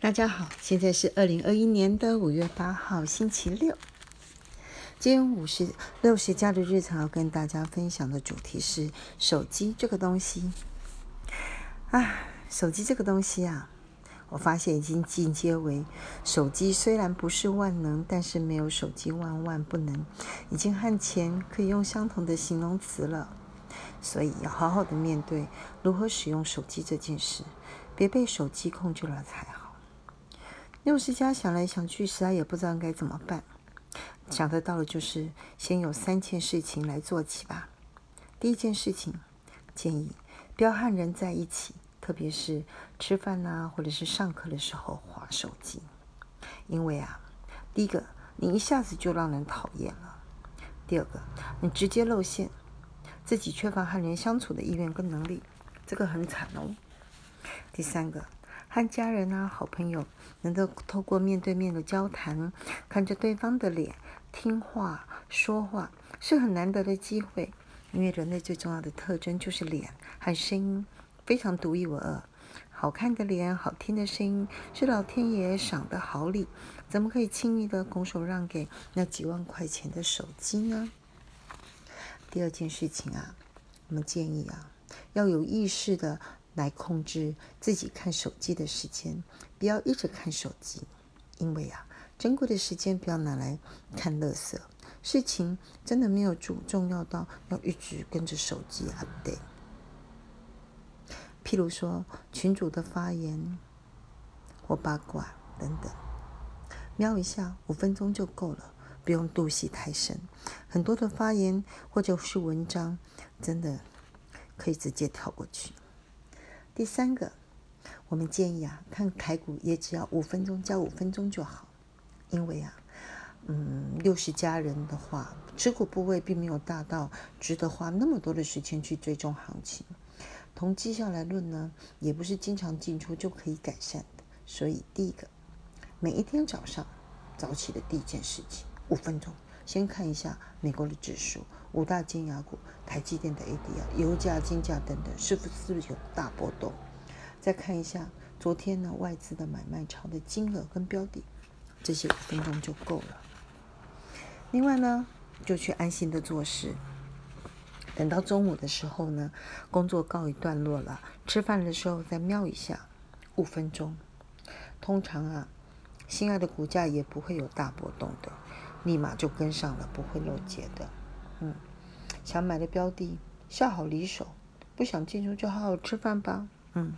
大家好，现在是二零二一年的五月八号，星期六。今天五十六十加的日常要跟大家分享的主题是手机这个东西。啊，手机这个东西啊，我发现已经进阶为手机虽然不是万能，但是没有手机万万不能，已经和钱可以用相同的形容词了。所以要好好的面对如何使用手机这件事，别被手机控制了才好。六十家想来想去，实在也不知道该怎么办。想得到的就是先有三件事情来做起吧。第一件事情，建议不要和人在一起，特别是吃饭呐，或者是上课的时候划手机，因为啊，第一个你一下子就让人讨厌了；第二个你直接露馅，自己缺乏和人相处的意愿跟能力，这个很惨哦；第三个。和家人啊、好朋友能够透过面对面的交谈，看着对方的脸，听话说话，是很难得的机会。因为人类最重要的特征就是脸和声音，非常独一无二。好看的脸、好听的声音，是老天爷赏的好礼，怎么可以轻易的拱手让给那几万块钱的手机呢？第二件事情啊，我们建议啊，要有意识的。来控制自己看手机的时间，不要一直看手机，因为啊，珍贵的时间不要拿来看乐色。事情真的没有重重要到要一直跟着手机啊，对。譬如说群主的发言或八卦等等，瞄一下五分钟就够了，不用度戏太深。很多的发言或者是文章，真的可以直接跳过去。第三个，我们建议啊，看台股也只要五分钟加五分钟就好，因为啊，嗯，六十家人的话，持股部位并没有大到值得花那么多的时间去追踪行情。从绩效来论呢，也不是经常进出就可以改善的。所以第一个，每一天早上早起的第一件事情，五分钟。先看一下美国的指数，五大金牙股、台积电的 ADR、油价、金价等等，是不是有大波动？再看一下昨天呢外资的买卖潮的金额跟标的，这些五分钟就够了。另外呢，就去安心的做事。等到中午的时候呢，工作告一段落了，吃饭的时候再瞄一下，五分钟。通常啊，心爱的股价也不会有大波动的。立马就跟上了，不会漏接的。嗯，想买的标的，下好离手；不想进入，就好好吃饭吧。嗯，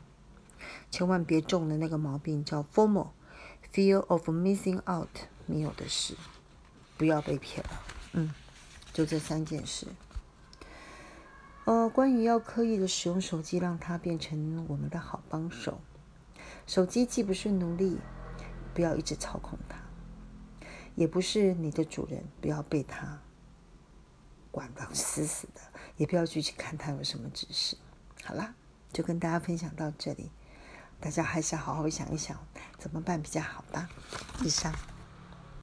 千万别中了那个毛病，叫 “formal”，“fear of missing out”，没有的事，不要被骗了。嗯，就这三件事。呃，关于要刻意的使用手机，让它变成我们的好帮手。手机既不是奴隶，不要一直操控它。也不是你的主人，不要被它管得死死的，也不要去去看他有什么指示。好啦，就跟大家分享到这里，大家还是好好想一想怎么办比较好吧。以上。